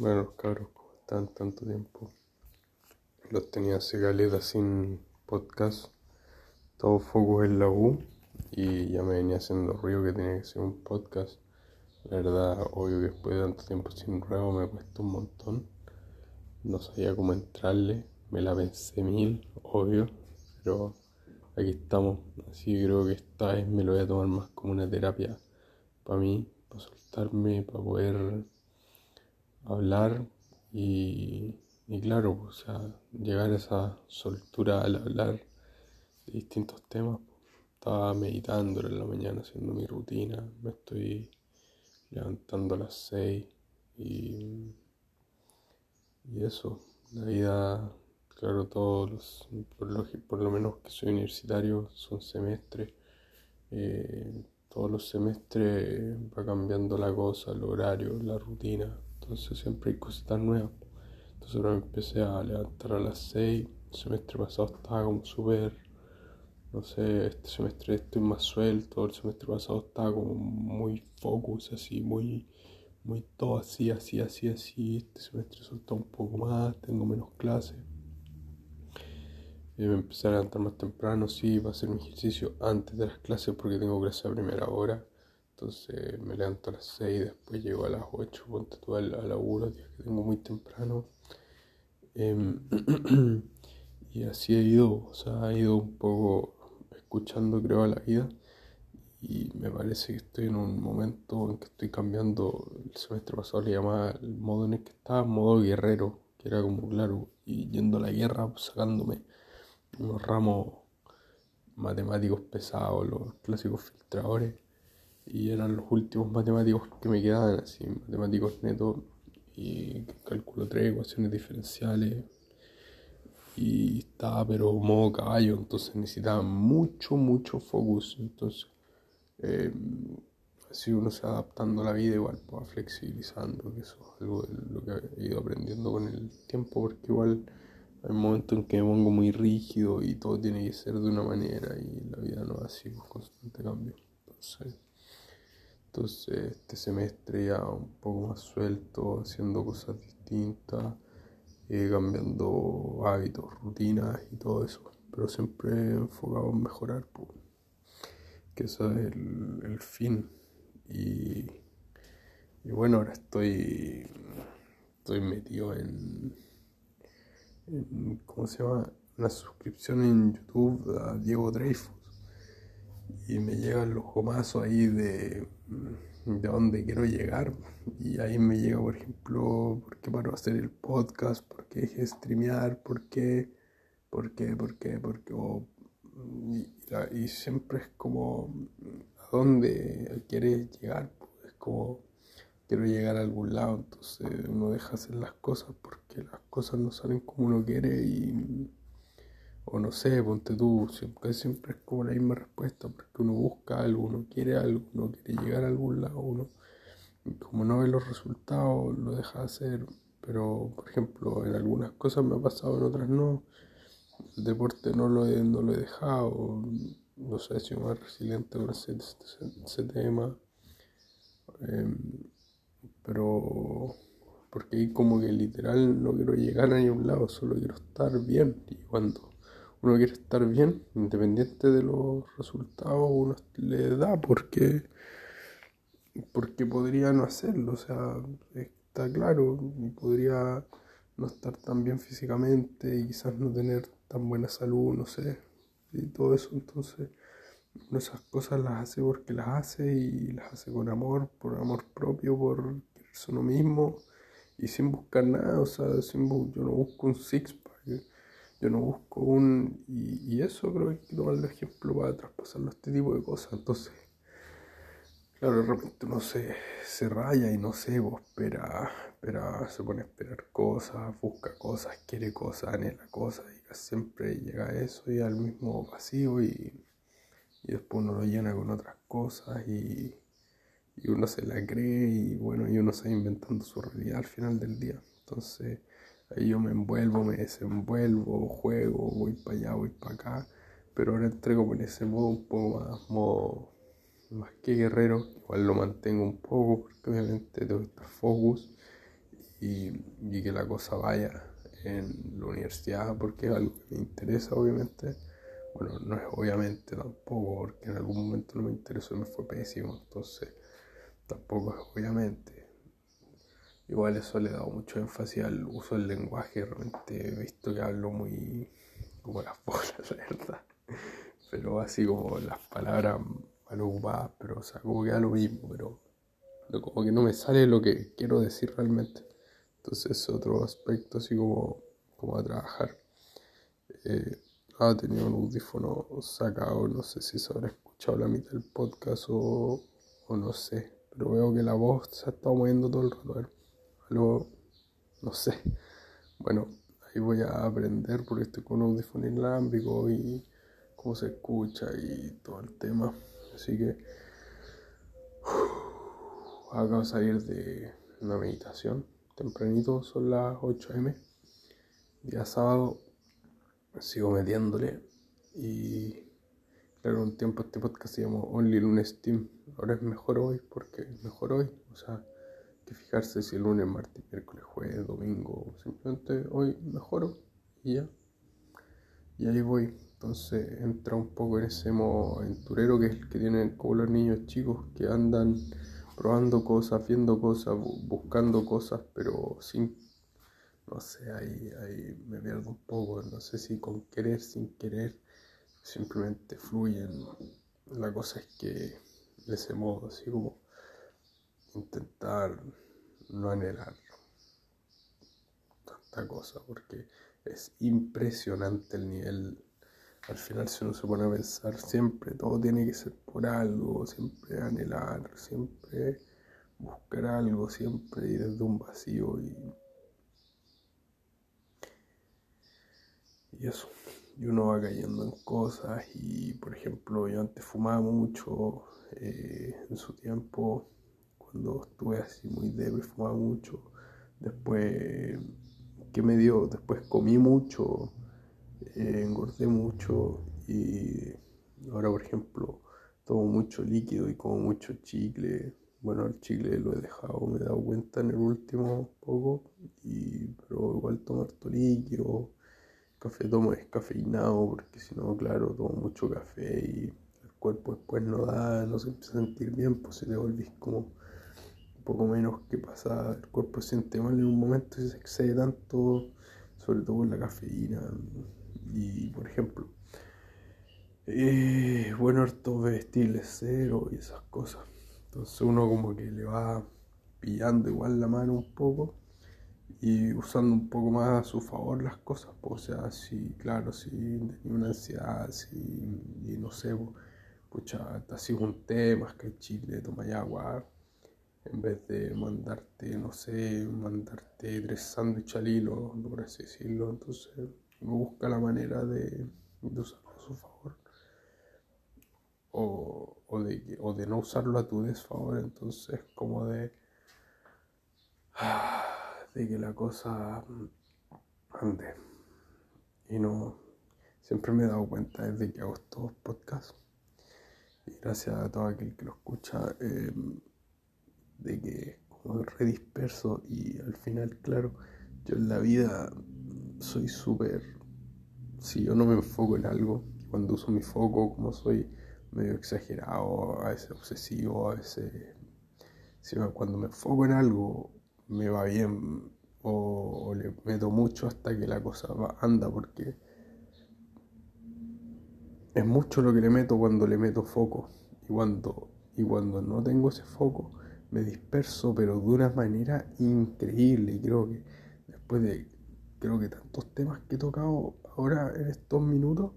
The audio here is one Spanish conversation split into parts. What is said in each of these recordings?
Bueno, cabros, ¿cómo están? Tanto tiempo. Los tenía hace caleta sin podcast. Todo focus en la U. Y ya me venía haciendo ruido que tenía que ser un podcast. La verdad, obvio que después de tanto tiempo sin ruego me cuesta un montón. No sabía cómo entrarle. Me la pensé mil, obvio. Pero aquí estamos. Así creo que esta vez me lo voy a tomar más como una terapia para mí, para soltarme, para poder hablar y, claro, o sea, llegar a esa soltura al hablar de distintos temas. Estaba meditando en la mañana haciendo mi rutina, me estoy levantando a las 6 y, y eso, la vida, claro, todos los, por lo, por lo menos que soy universitario, son semestres. Eh, todos los semestres va cambiando la cosa, el horario, la rutina, entonces siempre hay cositas nuevas. Entonces ahora me empecé a levantar a las 6. El semestre pasado estaba como súper, no sé, este semestre estoy más suelto. El semestre pasado estaba como muy focus, así, muy, muy todo así, así, así, así. Este semestre soltó un poco más, tengo menos clases. Y me empecé a levantar más temprano, sí, para hacer mi ejercicio antes de las clases porque tengo clase a primera hora. Entonces me levanto a las 6, después llego a las 8, ponte tú al, laburo, días que tengo muy temprano. Em, y así he ido, o sea, he ido un poco escuchando, creo, a la vida. Y me parece que estoy en un momento en que estoy cambiando. El semestre pasado le llamaba el modo en el que estaba, modo guerrero, que era como, claro, y yendo a la guerra, sacándome unos ramos matemáticos pesados, los clásicos filtradores y eran los últimos matemáticos que me quedaban, así, matemáticos netos y cálculo 3, ecuaciones diferenciales y estaba pero modo caballo, entonces necesitaba mucho, mucho focus, entonces eh, así uno se va adaptando a la vida igual, pues, flexibilizando, que eso es algo de lo que he ido aprendiendo con el tiempo, porque igual hay momentos en que me pongo muy rígido y todo tiene que ser de una manera y la vida no es así, pues constante cambio, entonces... Entonces este semestre ya un poco más suelto, haciendo cosas distintas, eh, cambiando hábitos, rutinas y todo eso. Pero siempre enfocado en mejorar, que eso es el, fin. Y, bueno, ahora estoy, estoy metido en, en, ¿cómo se llama? Una suscripción en YouTube a Diego Dreyfus y me llegan los gomazos ahí de, de dónde quiero llegar. Y ahí me llega, por ejemplo, por qué paro hacer el podcast, por qué dejé de streamear, por qué, por qué, por qué, por qué. y, siempre es como, ¿a dónde quieres llegar? Es como, quiero llegar a algún lado, entonces uno deja hacer las cosas porque las cosas no salen como uno quiere y o no sé, ponte tú, siempre, es como la misma respuesta, porque uno busca algo, uno quiere algo, uno quiere llegar a algún lado, uno como no ve los resultados, lo deja de hacer, pero por ejemplo, en algunas cosas me ha pasado, en otras no. El deporte no lo he, no lo dejado, no sé, he sido más resiliente con ese, ese, tema. Em, pero porque ahí como que literal no quiero llegar a ningún lado, solo quiero estar bien. Y cuando uno quiere estar bien, independiente de los resultados, uno le da porque, porque podría no hacerlo, o sea, está claro, podría no estar tan bien físicamente y quizás no tener tan buena salud, no sé, y todo eso, entonces esas cosas las hace porque las hace y las hace con amor, por amor propio, por quererse uno mismo y sin buscar nada, o sea, sin, yo no busco un six yo no busco un... Y, eso creo que hay que tomar el ejemplo para traspasarlo a este tipo de cosas. Entonces, claro, de repente uno se, se raya y no sé, vos espera, espera, se pone a esperar cosas, busca cosas, quiere cosas, anhela cosas y siempre llega a eso y al mismo vacío y, y después uno lo llena con otras cosas y, y uno se la cree y bueno, y uno se va inventando su realidad al final del día. Entonces, Ahí yo me envuelvo, me desenvuelvo, juego, voy para allá, voy para acá. Pero ahora entrego en ese modo un poco más, modo más que guerrero. Igual lo mantengo un poco porque obviamente tengo que estar focus. y, que la cosa vaya en la universidad porque es algo que me interesa obviamente. Bueno, no es obviamente tampoco porque en algún momento no me interesó y me fue pésimo, entonces tampoco es obviamente. Igual eso le he dado mucho énfasis al uso del lenguaje, realmente he visto que hablo muy como las bolas, la verdad. Pero así como las palabras mal ocupadas, pero o sea, como que da lo mismo, pero como que no me sale lo que quiero decir realmente. Entonces otro aspecto así como, como a trabajar. Eh, ha tenido un audífono sacado, no sé si se habrá escuchado la mitad del podcast o, o no sé, pero veo que la voz se ha estado moviendo todo el rato. Algo, no sé. Bueno, ahí voy a aprender porque estoy con un audífono inalámbrico y cómo se escucha y todo el tema. Así que acabo de salir de una meditación tempranito, son las 8 am, día sábado, sigo metiéndole y claro, un tiempo este podcast se llamó Only Lunes Team, ahora es mejor hoy porque es mejor hoy, o sea, que fijarse si el lunes, martes, miércoles, jueves, domingo, simplemente hoy mejoro y ya, y ahí voy. Entonces entra un poco en ese modo aventurero que es el que tienen como los niños chicos que andan probando cosas, viendo cosas, buscando cosas, pero sin, no sé, ahí, ahí me pierdo un poco, no sé si con querer, sin querer, simplemente fluyen. La cosa es que de ese modo, así como intentar no anhelar tanta cosa, porque es impresionante el nivel al final si uno se pone a pensar siempre, todo tiene que ser por algo, siempre anhelar, siempre buscar algo, siempre ir desde un vacío y, y eso. Y uno va cayendo en cosas y por ejemplo yo antes fumaba mucho eh, en su tiempo, cuando estuve así muy débil fumaba mucho, después, ¿qué me dio? Después comí mucho eh, engordé mucho y ahora por ejemplo tomo mucho líquido y como mucho chicle. Bueno, el chicle lo he dejado, me he dado cuenta en el último poco, y, pero igual tomo harto líquido, café tomo descafeinado porque si no, claro, tomo mucho café y el cuerpo después no da, no se empieza a sentir bien, pues si te volvís como poco menos que pasa, el cuerpo siente mal en un momento y se excede tanto, sobre todo con la cafeína. Y por ejemplo, eh, bueno, harto vestirle cero y esas cosas. Entonces uno como que le va pillando igual la mano un poco y usando un poco más a su favor las cosas. Pues, o sea, si, claro, si tenía una ansiedad, si, y no sé, pues, pucha, te sido un té, que chile, toma agua, en vez de mandarte, no sé, mandarte tres sándwiches al hilo, por así decirlo. Entonces, busca la manera de, usarlo a su favor o, de, o de no usarlo a tu desfavor. Entonces, como de, de que la cosa ande. Y no, siempre me he dado cuenta desde que hago estos podcasts, y gracias a todo aquel que lo escucha, em, de que como re disperso y al final, claro, yo en la vida soy súper... Si yo no me enfoco en algo, cuando uso mi foco, como soy medio exagerado, a veces obsesivo, a veces... Si cuando me enfoco en algo, me va bien o, le meto mucho hasta que la cosa anda, porque es mucho lo que le meto cuando le meto foco. Y cuando, y cuando no tengo ese foco, me disperso, pero de una manera increíble. Y creo que después de creo que tantos temas que he tocado ahora en estos minutos,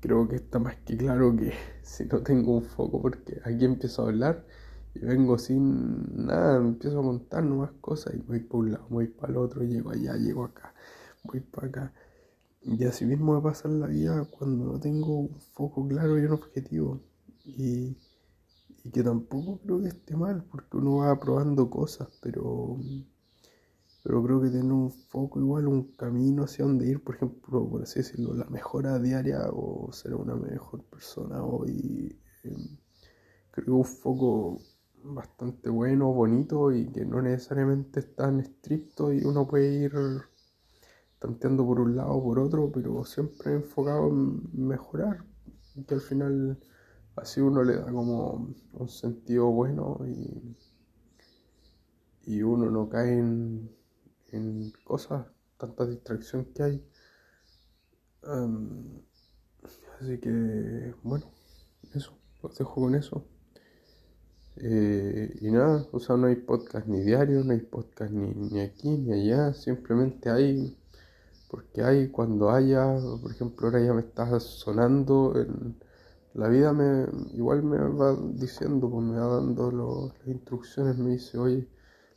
creo que está más que claro que si no tengo un foco, porque aquí empiezo a hablar y vengo sin nada, empiezo a contar nuevas cosas y voy por un lado, voy para el otro, llego allá, llego acá, voy para acá. Y así mismo me pasa la vida cuando no tengo un foco claro y un objetivo. Y, y que tampoco creo que esté mal, porque uno va probando cosas, pero pero creo que tener un foco igual, un camino hacia donde ir, por ejemplo, por así decirlo, la mejora diaria o ser una mejor persona hoy. Em, creo que un foco bastante bueno, bonito y que no necesariamente es tan estricto y uno puede ir tanteando por un lado o por otro, pero siempre enfocado en mejorar, que al final así uno le da como un sentido bueno y, y uno no cae en, en cosas, tanta distracción que hay. así que, bueno, eso, los dejo con eso. Eh, y nada, o sea, no hay podcast ni diario, no hay podcast ni, ni aquí ni allá, simplemente hay, porque hay cuando haya, por ejemplo, ahora ya me está sonando, en, la vida me igual me va diciendo, pues me va dando las instrucciones, me dice, oye,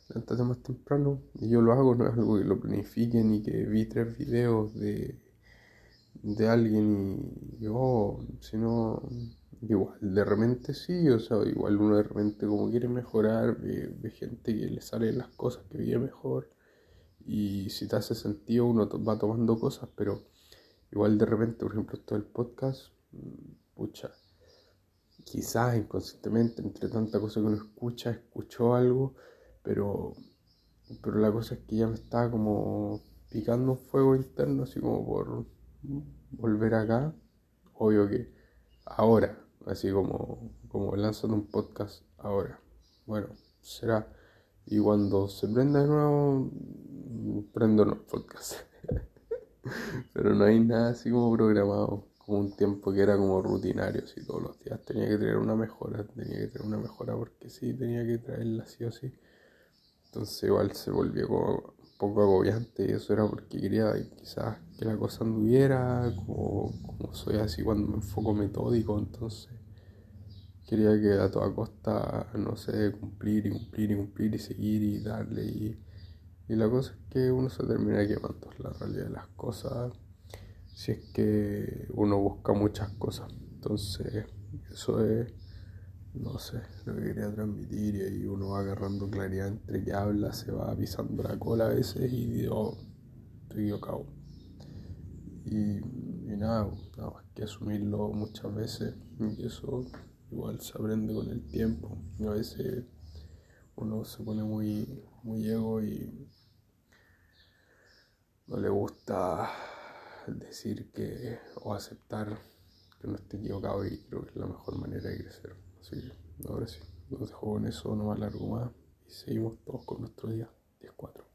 levántate más temprano, y yo lo hago, no es algo que lo planifique ni que vi tres videos de, de alguien y yo, oh, sino Igual, de repente sí, o sea, igual uno de repente como quiere mejorar, ve, gente que le salen las cosas que vive mejor. Y si te hace sentido uno va tomando cosas, pero igual de repente, por ejemplo, esto del podcast, pucha, quizás inconscientemente, entre tanta cosa que uno escucha, escuchó algo, pero, pero la cosa es que ya me estaba como picando un fuego interno, así como por volver acá, obvio que ahora, así como, como lanzando un podcast ahora. Bueno, será. Y cuando se prenda de nuevo, prendo los podcast. Pero no hay nada así como programado, como un tiempo que era como rutinario, así todos los días tenía que tener una mejora, tenía que tener una mejora porque sí, tenía que traerla así o sí. Entonces igual se volvió como un poco agobiante y eso era porque quería quizás que la cosa anduviera, como, como soy así cuando me enfoco metódico, entonces quería que a toda costa, no sé, cumplir y cumplir y cumplir y seguir y darle y, la cosa es que uno se termina quemando, la realidad de las cosas, si es que uno busca muchas cosas, entonces eso es, no sé, lo que quería transmitir y ahí uno va agarrando claridad entre que habla, se va pisando la cola a veces y digo, estoy equivocado. Y, y nada, nada más que asumirlo muchas veces y eso igual se aprende con el tiempo. A veces uno se pone muy, muy ego y no le gusta decir que o aceptar que no esté equivocado y creo que es la mejor manera de crecer. Así que ahora sí, los dejo con eso, no más largo más y seguimos todos con nuestro día 10-4.